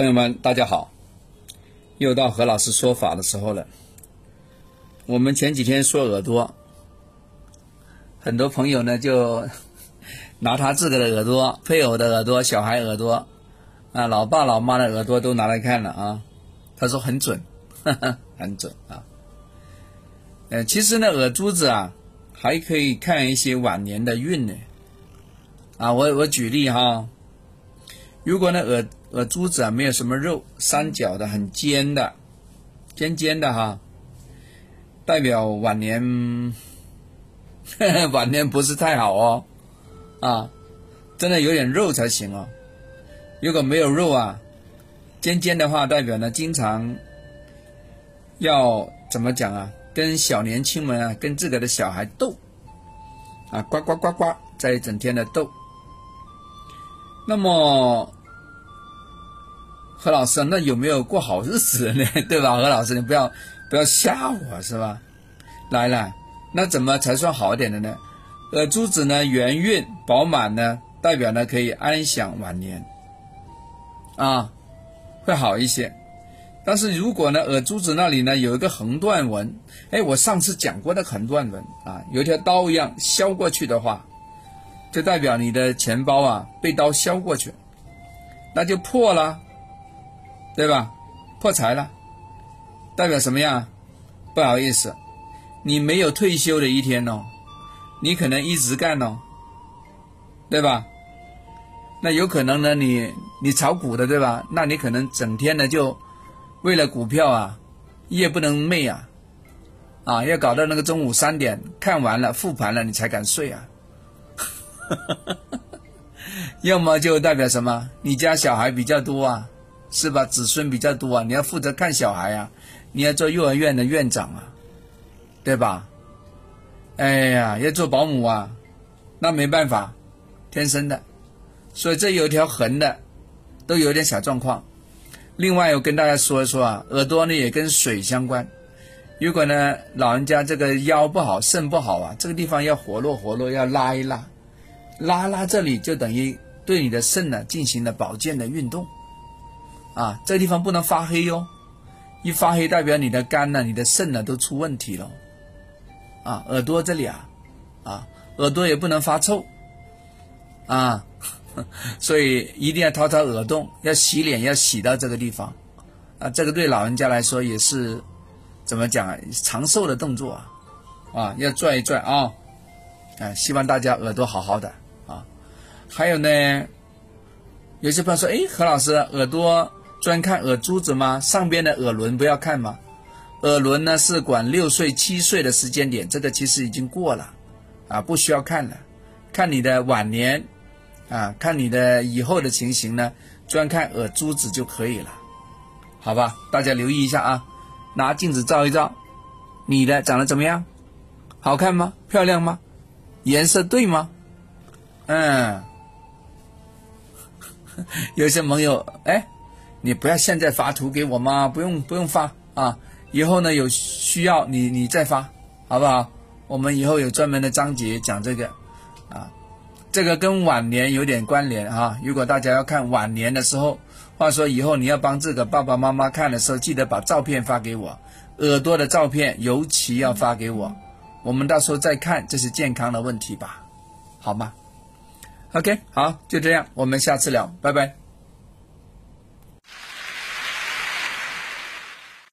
朋友们，大家好！又到何老师说法的时候了。我们前几天说耳朵，很多朋友呢就拿他自个的耳朵、配偶的耳朵、小孩耳朵啊、老爸老妈的耳朵都拿来看了啊。他说很准，很准啊。呃，其实呢，耳珠子啊，还可以看一些晚年的运呢。啊，我我举例哈，如果呢耳耳珠子啊没有什么肉，三角的很尖的，尖尖的哈，代表晚年 晚年不是太好哦，啊，真的有点肉才行哦。如果没有肉啊，尖尖的话，代表呢经常要怎么讲啊？跟小年轻们啊，跟自个的小孩斗啊，呱呱呱呱，在一整天的斗。那么，何老师，那有没有过好日子呢？对吧？何老师，你不要不要吓我是吧？来了，那怎么才算好点的呢？耳珠子呢，圆润饱满呢，代表呢可以安享晚年，啊，会好一些。但是如果呢，耳珠子那里呢有一个横断纹，哎，我上次讲过的横断纹啊，有一条刀一样削过去的话。就代表你的钱包啊被刀削过去，那就破了，对吧？破财了，代表什么样？不好意思，你没有退休的一天哦，你可能一直干哦，对吧？那有可能呢，你你炒股的对吧？那你可能整天呢就为了股票啊，夜不能寐啊，啊，要搞到那个中午三点看完了复盘了，你才敢睡啊。要么就代表什么？你家小孩比较多啊，是吧？子孙比较多啊，你要负责看小孩啊，你要做幼儿园的院长啊，对吧？哎呀，要做保姆啊，那没办法，天生的。所以这有一条横的，都有点小状况。另外，我跟大家说一说啊，耳朵呢也跟水相关。如果呢老人家这个腰不好、肾不好啊，这个地方要活络活络，要拉一拉。拉拉这里就等于对你的肾呢进行了保健的运动，啊，这个地方不能发黑哟，一发黑代表你的肝呢、你的肾呢都出问题了，啊，耳朵这里啊，啊，耳朵也不能发臭，啊，所以一定要掏掏耳洞，要洗脸要洗到这个地方，啊，这个对老人家来说也是怎么讲啊，长寿的动作啊，啊，要拽一拽啊，啊，希望大家耳朵好好的啊。还有呢，有些朋友说：“哎，何老师，耳朵专看耳珠子吗？上边的耳轮不要看吗？耳轮呢是管六岁、七岁的时间点，这个其实已经过了，啊，不需要看了。看你的晚年，啊，看你的以后的情形呢，专看耳珠子就可以了，好吧？大家留意一下啊，拿镜子照一照，你的长得怎么样？好看吗？漂亮吗？颜色对吗？嗯。”有些朋友，哎，你不要现在发图给我吗？不用，不用发啊。以后呢，有需要你你再发，好不好？我们以后有专门的章节讲这个，啊，这个跟晚年有点关联哈。如果大家要看晚年的时候，话说以后你要帮这个爸爸妈妈看的时候，记得把照片发给我，耳朵的照片尤其要发给我，我们到时候再看，这是健康的问题吧？好吗？OK，好，就这样，我们下次聊，拜拜。